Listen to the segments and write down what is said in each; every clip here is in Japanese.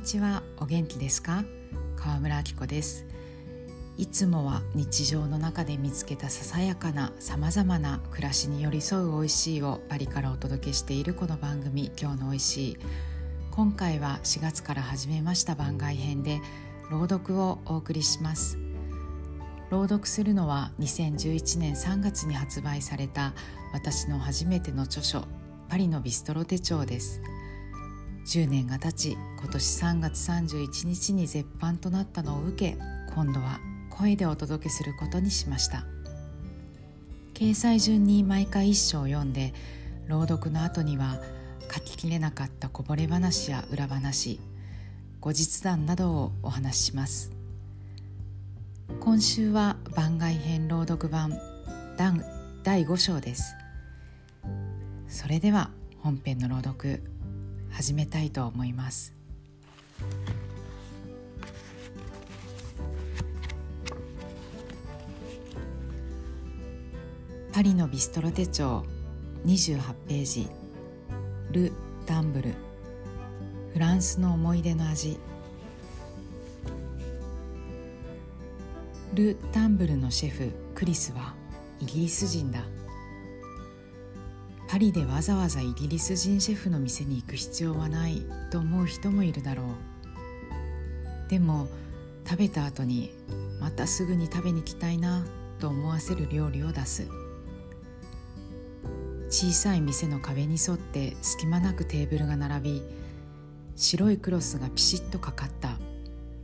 にちは。お元気ですか？川村明子です。いつもは日常の中で見つけたささやかなさまざまな暮らしに寄り添う美味しいをパリからお届けしているこの番組今日の美味しい。今回は4月から始めました番外編で朗読をお送りします。朗読するのは2011年3月に発売された私の初めての著書パリのビストロ手帳です。10年が経ち今年3月31日に絶版となったのを受け今度は声でお届けすることにしました。掲載順に毎回一章を読んで朗読の後には書ききれなかったこぼれ話や裏話後日談などをお話しします。今週は番外編朗読版第5章です。それでは本編の朗読。始めたいと思います。パリのビストロ手帳28ページ。ル・ダンブル。フランスの思い出の味。ル・ダンブルのシェフクリスはイギリス人だ。パリでわざわざイギリス人シェフの店に行く必要はないと思う人もいるだろう。でも食べた後にまたすぐに食べに来たいなと思わせる料理を出す。小さい店の壁に沿って隙間なくテーブルが並び白いクロスがピシッとかかった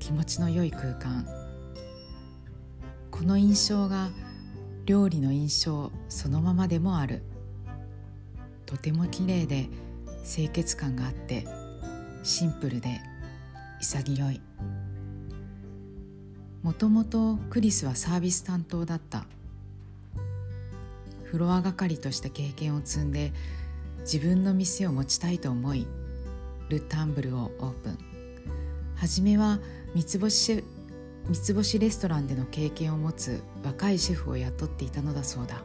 気持ちの良い空間。この印象が料理の印象そのままでもある。とても綺麗で清潔感があってシンプルで潔い。もともとクリスはサービス担当だった。フロア係として経験を積んで自分の店を持ちたいと思いル・タンブルをオープン。初めは三つ星三つ星レストランでの経験を持つ若いシェフを雇っていたのだそうだ。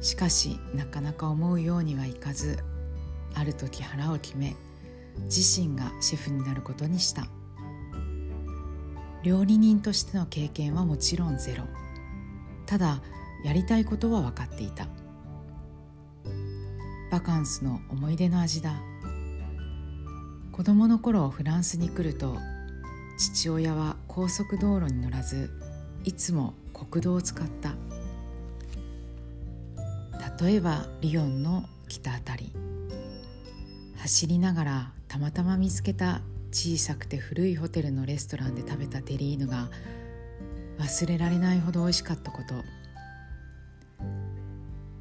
しかしなかなか思うようにはいかずある時腹を決め自身がシェフになることにした。料理人としての経験はもちろんゼロ。ただやりたいことは分かっていた。バカンスの思い出の味だ。子供の頃フランスに来ると父親は高速道路に乗らずいつも国道を使った。例えばリヨンの北あたり走りながらたまたま見つけた小さくて古いホテルのレストランで食べたテリーヌが忘れられないほど美味しかったこと。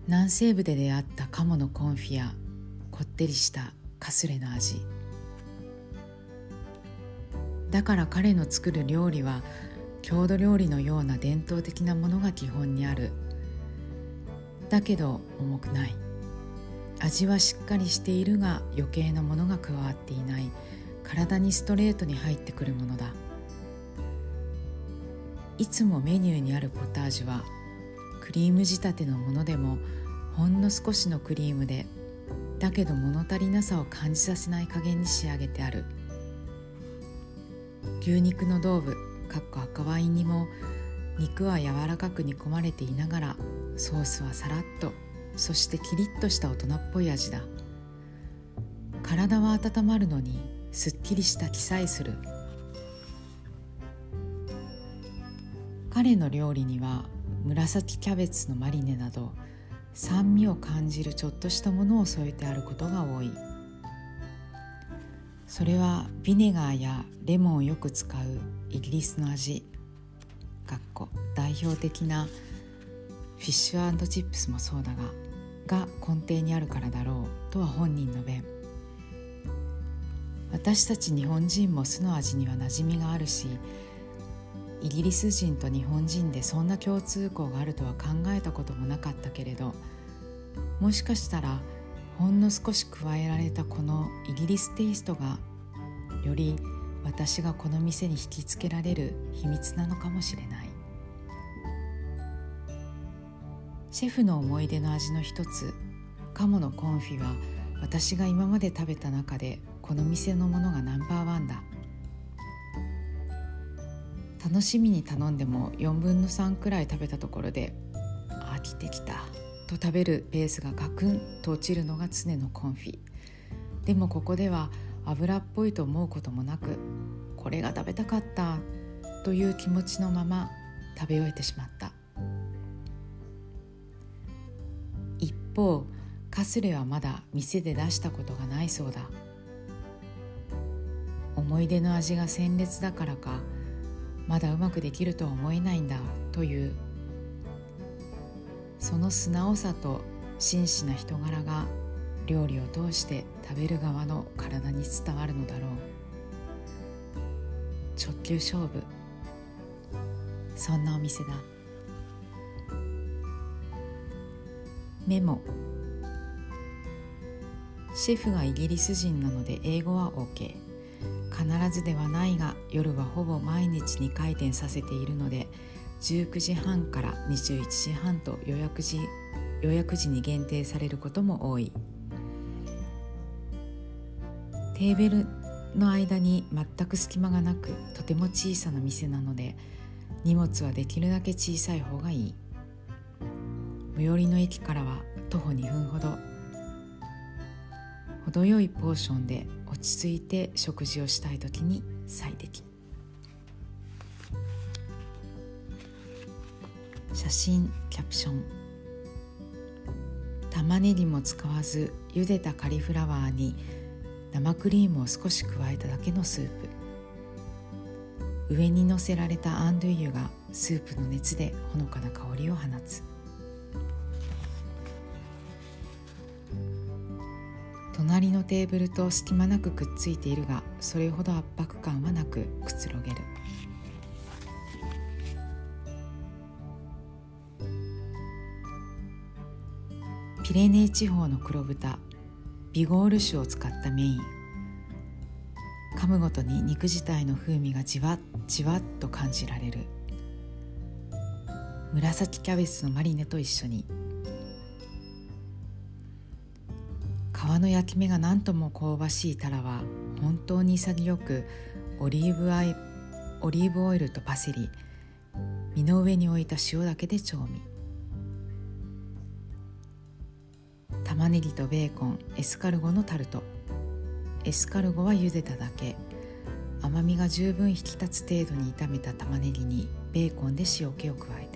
南西部で出会った鴨のコンフィやこってりしたカスレの味。だから彼の作る料理は郷土料理のような伝統的なものが基本にある。だけど重くない。味はしっかりしているが余計なものが加わっていない。体にストレートに入ってくるものだ。いつもメニューにあるポタージュはクリーム仕立てのものでもほんの少しのクリームでだけど物足りなさを感じさせない加減に仕上げてある。牛肉の道具かっこ赤ワインにも肉は柔らかく煮込まれていながらソースはさらっとそしてキリッとした大人っぽい味だ。体は温まるのにすっきりした気さえする。彼の料理には紫キャベツのマリネなど酸味を感じるちょっとしたものを添えてあることが多い。それはビネガーやレモンをよく使うイギリスの味。代表的なフィッシュチップスもそうだがが根底にあるからだろうとは本人の弁。私たち日本人も酢の味には馴染みがあるしイギリス人と日本人でそんな共通項があるとは考えたこともなかったけれどもしかしたらほんの少し加えられたこのイギリステイストがより私がこの店に引きつけられる秘密なのかもしれない。シェフの思い出の味の一つ鴨のコンフィは私が今まで食べた中でこの店のものがナンバーワンだ。楽しみに頼んでも4分の3くらい食べたところで飽きてきたと食べるペースがガクンと落ちるのが常のコンフィ。でもここでは油っぽいと思うこともなくこれが食べたかったという気持ちのまま食べ終えてしまった。方カスレはまだ店で出したことがないそうだ。思い出の味が鮮烈だからかまだうまくできるとは思えないんだという。その素直さと真摯な人柄が料理を通して食べる側の体に伝わるのだろう。直球勝負。そんなお店だ。メモ。シェフがイギリス人なので英語は OK 必ずではないが夜はほぼ毎日に回転させているので19時半から21時半と予約時予約時に限定されることも多い。テーブルの間に全く隙間がなくとても小さな店なので荷物はできるだけ小さい方がいい。最寄りの駅からは徒歩2分ほど。程よいポーションで落ち着いて食事をしたい時に最適。写真キャプション。玉ねぎも使わず茹でたカリフラワーに生クリームを少し加えただけのスープ。上にのせられたアンドゥイユがスープの熱でほのかな香りを放つ。隣のテーブルと隙間なくくっついているがそれほど圧迫感はなくくつろげる。ピレネー地方の黒豚ビゴール種を使ったメイン。噛むごとに肉自体の風味がじわっじわっと感じられる。紫キャベツのマリネと一緒に皮の焼き目が何とも香ばしいタラは本当に潔くオリーブアイオリーブオイルとパセリ身の上に置いた塩だけで調味。玉ねぎとベーコンエスカルゴのタルト。エスカルゴは茹でただけ。甘みが十分引き立つ程度に炒めた玉ねぎにベーコンで塩気を加え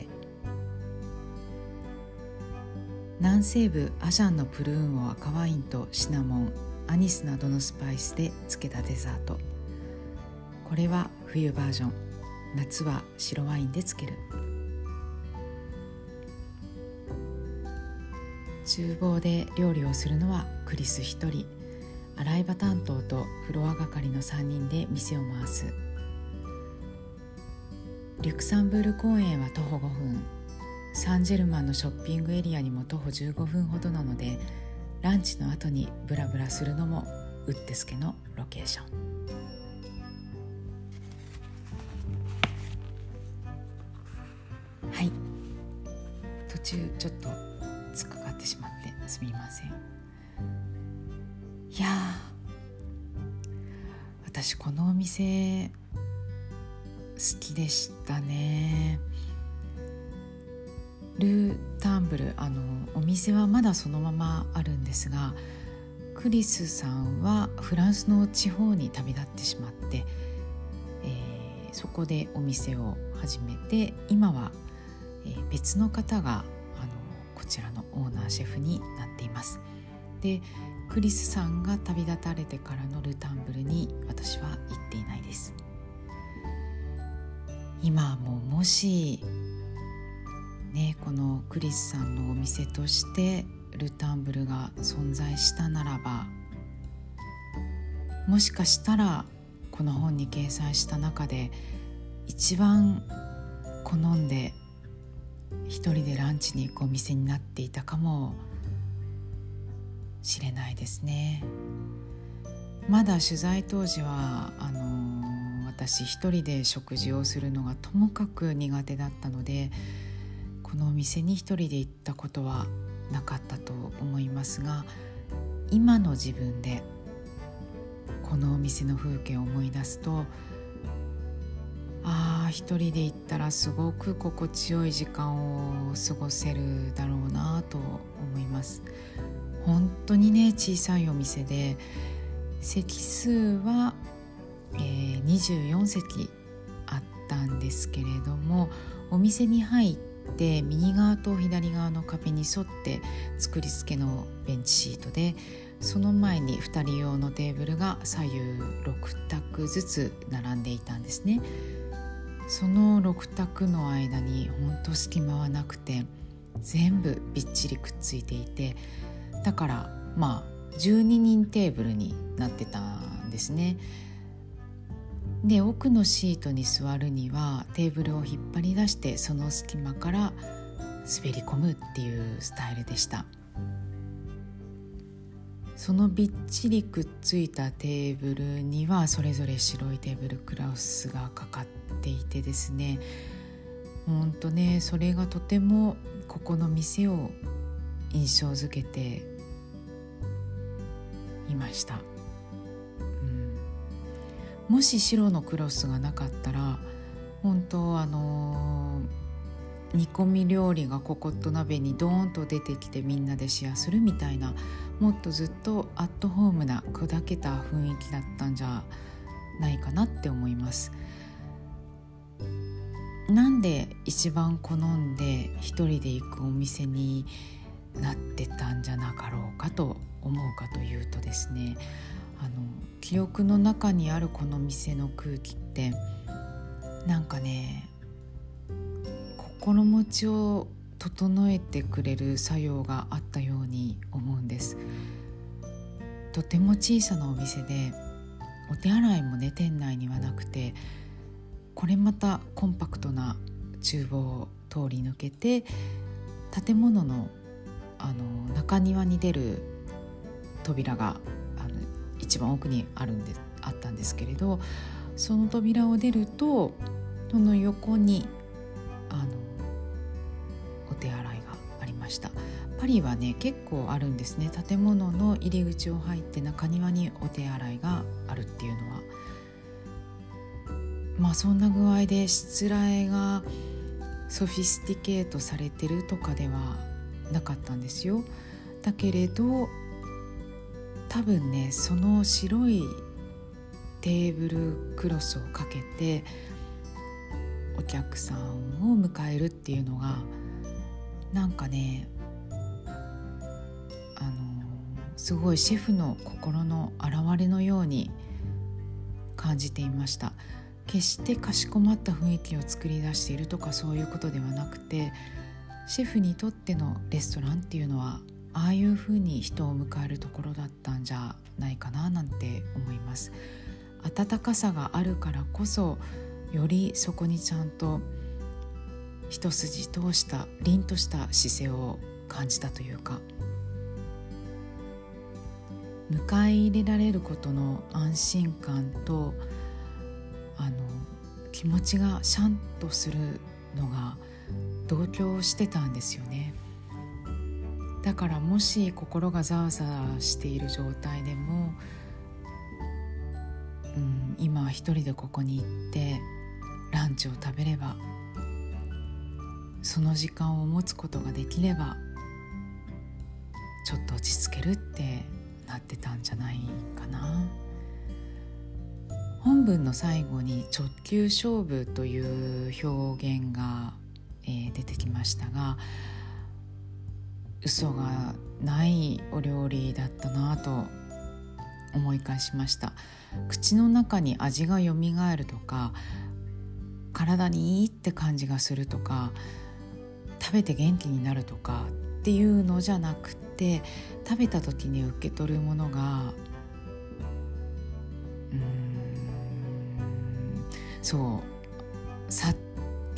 南西部アジャンのプルーンを赤ワインとシナモンアニスなどのスパイスで漬けたデザート。これは冬バージョン。夏は白ワインで漬ける。厨房で料理をするのはクリス一人。洗い場担当とフロア係の3人で店を回す。リュクサンブール公園は徒歩5分。サンジェルマンのショッピングエリアにも徒歩15分ほどなのでランチの後にブラブラするのもうってつけのロケーション。はい。途中ちょっと突っかかってしまってすみません。いや私このお店好きでしたね。ルータンブルあのお店はまだそのままあるんですがクリスさんはフランスの地方に旅立ってしまって、えー、そこでお店を始めて今は、えー、別の方があのこちらのオーナーシェフになっています。でクリスさんが旅立たれてからのルタンブルに私は行っていないです。今ももしねこのクリスさんのお店としてルタンブルが存在したならばもしかしたらこの本に掲載した中で一番好んで一人でランチに行くお店になっていたかもしれないですね。まだ取材当時はあの私一人で食事をするのがともかく苦手だったのでこのお店に一人で行ったことはなかったと思いますが今の自分でこのお店の風景を思い出すとああ一人で行ったらすごく心地よい時間を過ごせるだろうなと思います。本当にね小さいお店で席数は、えー、24席あったんですけれどもお店に入ってで右側と左側の壁に沿って作り付けのベンチシートでその前に2人用のテーブルが左右6択ずつ並んでいたんですね。その6択の間にほんと隙間はなくて全部びっちりくっついていてだからまあ12人テーブルになってたんですね。で奥のシートに座るにはテーブルを引っ張り出してその隙間から滑り込むっていうスタイルでした。そのびっちりくっついたテーブルにはそれぞれ白いテーブルクラウスがかかっていてですねほんとねそれがとてもここの店を印象づけていました、もし白のクロスがなかったら本当あのー、煮込み料理がココット鍋にドーンと出てきてみんなでシェアするみたいなもっとずっとアットホームな砕けた雰囲気だったんじゃないかなって思います。なんで一番好んで一人で行くお店になってたんじゃなかろうかと思うかというとですねあの記憶の中にあるこの店の空気ってなんかね心持ちを整えてくれる作用があったように思うんです。とても小さなお店でお手洗いもね店内にはなくてこれまたコンパクトな厨房を通り抜けて建物のあの中庭に出る扉が一番奥にあるんであったんですけれどその扉を出るとその横にあのお手洗いがありました。パリはね結構あるんですね。建物の入り口を入って中庭にお手洗いがあるっていうのは。まあそんな具合でしつらえがソフィスティケートされてるとかではなかったんですよ。だけれど多分ねその白いテーブルクロスをかけてお客さんを迎えるっていうのがなんかねあのすごいシェフの心の表れのように感じていました。決してかしこまった雰囲気を作り出しているとかそういうことではなくてシェフにとってのレストランっていうのはああいうふうに人を迎えるところだったんじゃないかななんて思います。温かさがあるからこそよりそこにちゃんと一筋通した凛とした姿勢を感じたというか。迎え入れられることの安心感とあの気持ちがシャンとするのが同居してたんですよね。だからもし心がざわざわしている状態でも、うん、今は一人でここに行ってランチを食べればその時間を持つことができればちょっと落ち着けるってなってたんじゃないかな。本文の最後に直球勝負という表現がえー、出てきましたが嘘がないお料理だったなと思い返しました。口の中に味がよみがえるとか体にいいって感じがするとか食べて元気になるとかっていうのじゃなくて食べた時に受け取るものがうんそうさっ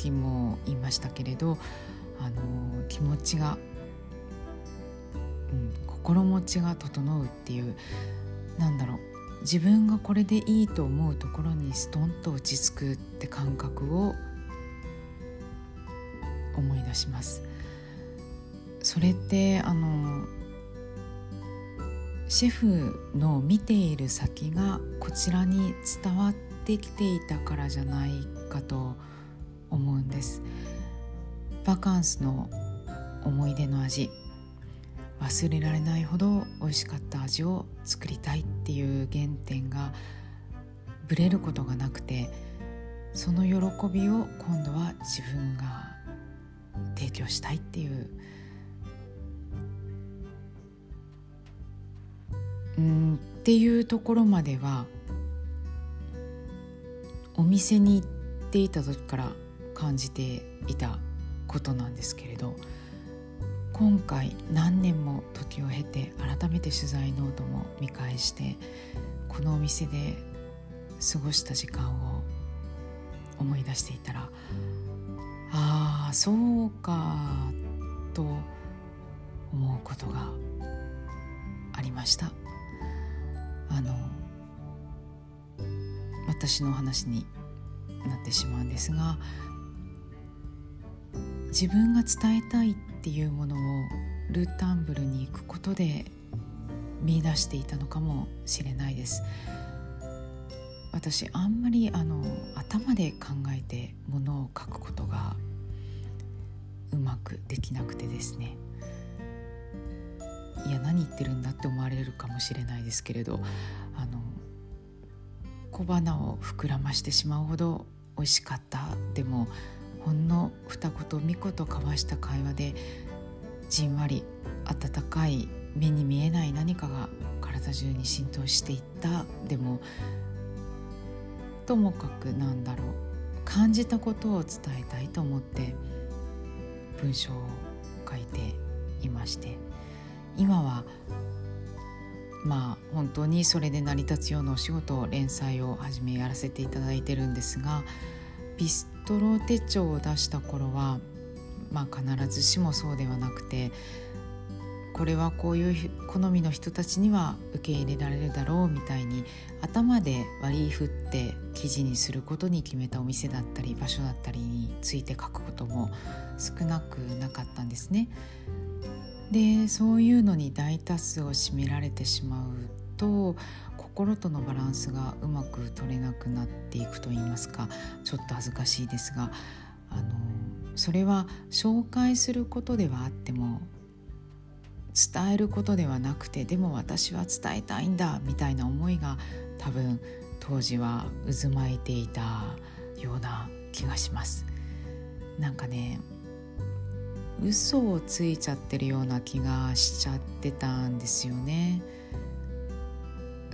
時も言いましたけれどあの気持ちが、うん、心持ちが整うっていうなんだろう。自分がこれでいいと思うところにストンと落ち着くって感覚を思い出します。それってあのシェフの見ている先がこちらに伝わってきていたからじゃないかと思うんです。バカンスの思い出の味。忘れられないほど美味しかった味を作りたいっていう原点がぶれることがなくてその喜びを今度は自分が提供したいっていう。うんっていうところまではお店に行っていた時から感じていたことなんですけれど今回何年も時を経て改めて取材ノートも見返してこのお店で過ごした時間を思い出していたらああそうかと思うことがありました。あの私の話になってしまうんですが自分が伝えたいってていうものをルータンブルに行くことで見出していたのかもしれないです。私あんまりあの頭で考えてものを書くことがうまくできなくてですね。いや何言ってるんだって思われるかもしれないですけれどあの小花を膨らましてしまうほど美味しかった。でもほんの二言三言交わした会話でじんわり温かい目に見えない何かが体中に浸透していった。でもともかくなんだろう。感じたことを伝えたいと思って文章を書いていまして。今はまあ本当にそれで成り立つようなお仕事を連載をはじめやらせていただいてるんですがビストロ手帳を出した頃はまあ必ずしもそうではなくてこれはこういう好みの人たちには受け入れられるだろうみたいに頭で割り振って記事にすることに決めたお店だったり場所だったりについて書くことも少なくなかったんですね。でそういうのに大多数を占められてしまうと心とのバランスがうまく取れなくなっていくと言いますかちょっと恥ずかしいですがあのそれは紹介することではあっても伝えることではなくてでも私は伝えたいんだみたいな思いが多分当時は渦巻いていたような気がします。なんかね嘘をついちゃってるような気がしちゃってたんですよね。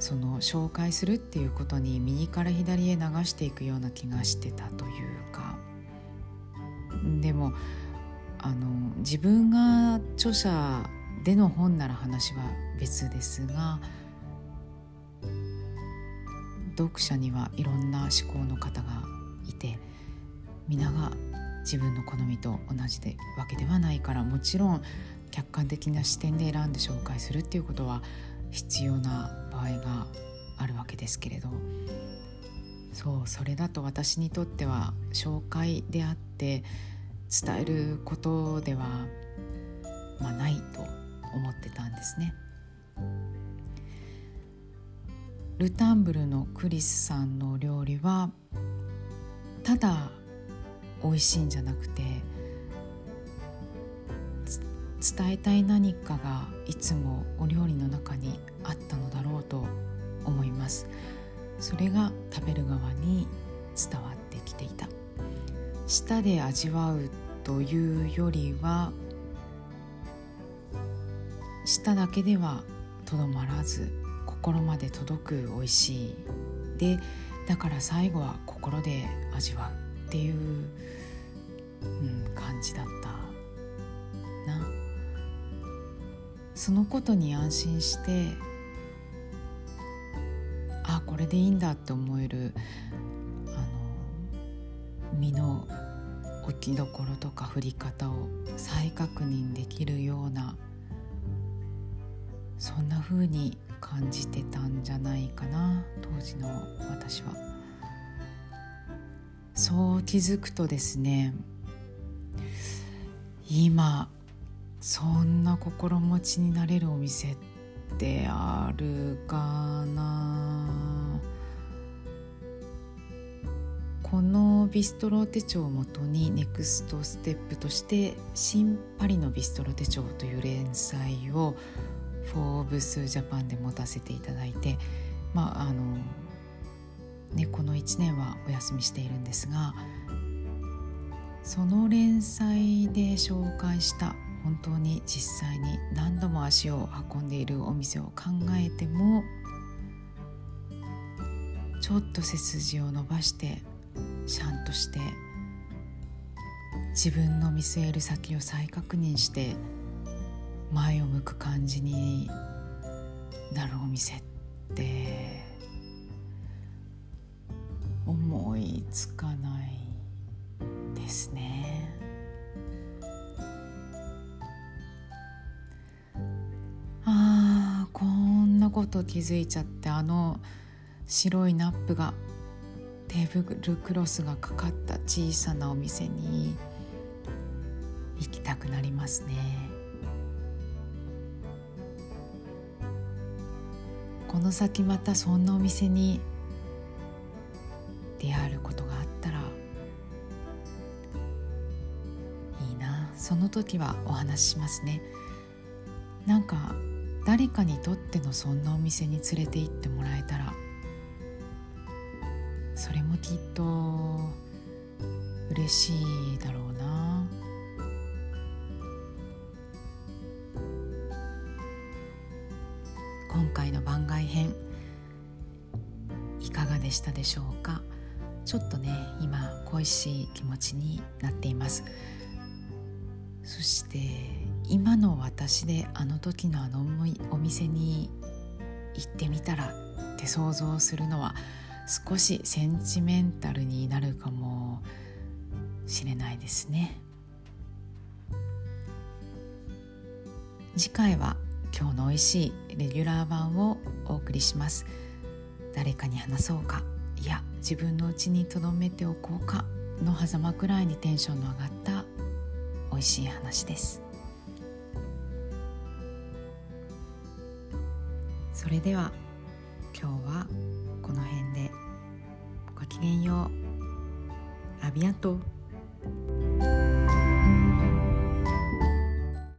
その紹介するっていうことに右から左へ流していくような気がしてたというか。でもあの自分が著者での本なら話は別ですが読者にはいろんな思考の方がいて皆が自分の好みと同じでわけではないからもちろん客観的な視点で選んで紹介するっていうことは必要な場合があるわけですけれどそうそれだと私にとっては紹介であって伝えることでは、まあ、ないと思ってたんですね。ルタンブルのクリスさんの料理はただ美味しいんじゃなくて伝えたい何かがいつもお料理の中にあったのだろうと思います。それが食べる側に伝わってきていた。舌で味わうというよりは舌だけではとどまらず心まで届く美味しい。でだから最後は心で味わうっていう、うん、感じだったな。そのことに安心してあこれでいいんだって思えるあの身の置きどころとか振り方を再確認できるようなそんな風に感じてたんじゃないかな当時の私は。そう気づくとですね今そんな心持ちになれるお店ってあるかな？このビストロ手帳をもとにネクストステップとして「新パリのビストロ手帳」という連載をフォーブスジャパンで持たせていただいてまああのねこの1年はお休みしているんですがその連載で紹介した本当に実際に何度も足を運んでいるお店を考えてもちょっと背筋を伸ばしてシャンとして自分の見据える先を再確認して前を向く感じになるお店って思いつかないですね。こと気づいちゃってあの白い nappe がテーブルクロスがかかった小さなお店に行きたくなりますね。この先またそんなお店に出会えることがあったらいいな。その時はお話ししますね。なんか誰かにとってのそんなお店に連れて行ってもらえたらそれもきっと嬉しいだろうな。今回の番外編いかがでしたでしょうか？ちょっとね今恋しい気持ちになっています。そして今の私であの時のあのお店に行ってみたらって想像するのは少しセンチメンタルになるかもしれないですね。次回は今日の美味しいレギュラー版をお送りします。誰かに話そうか。いや自分のうちに留めておこうかの狭間くらいにテンションの上がった美味しい話です。それでは今日はこの辺で。ごきげんよう。アビアント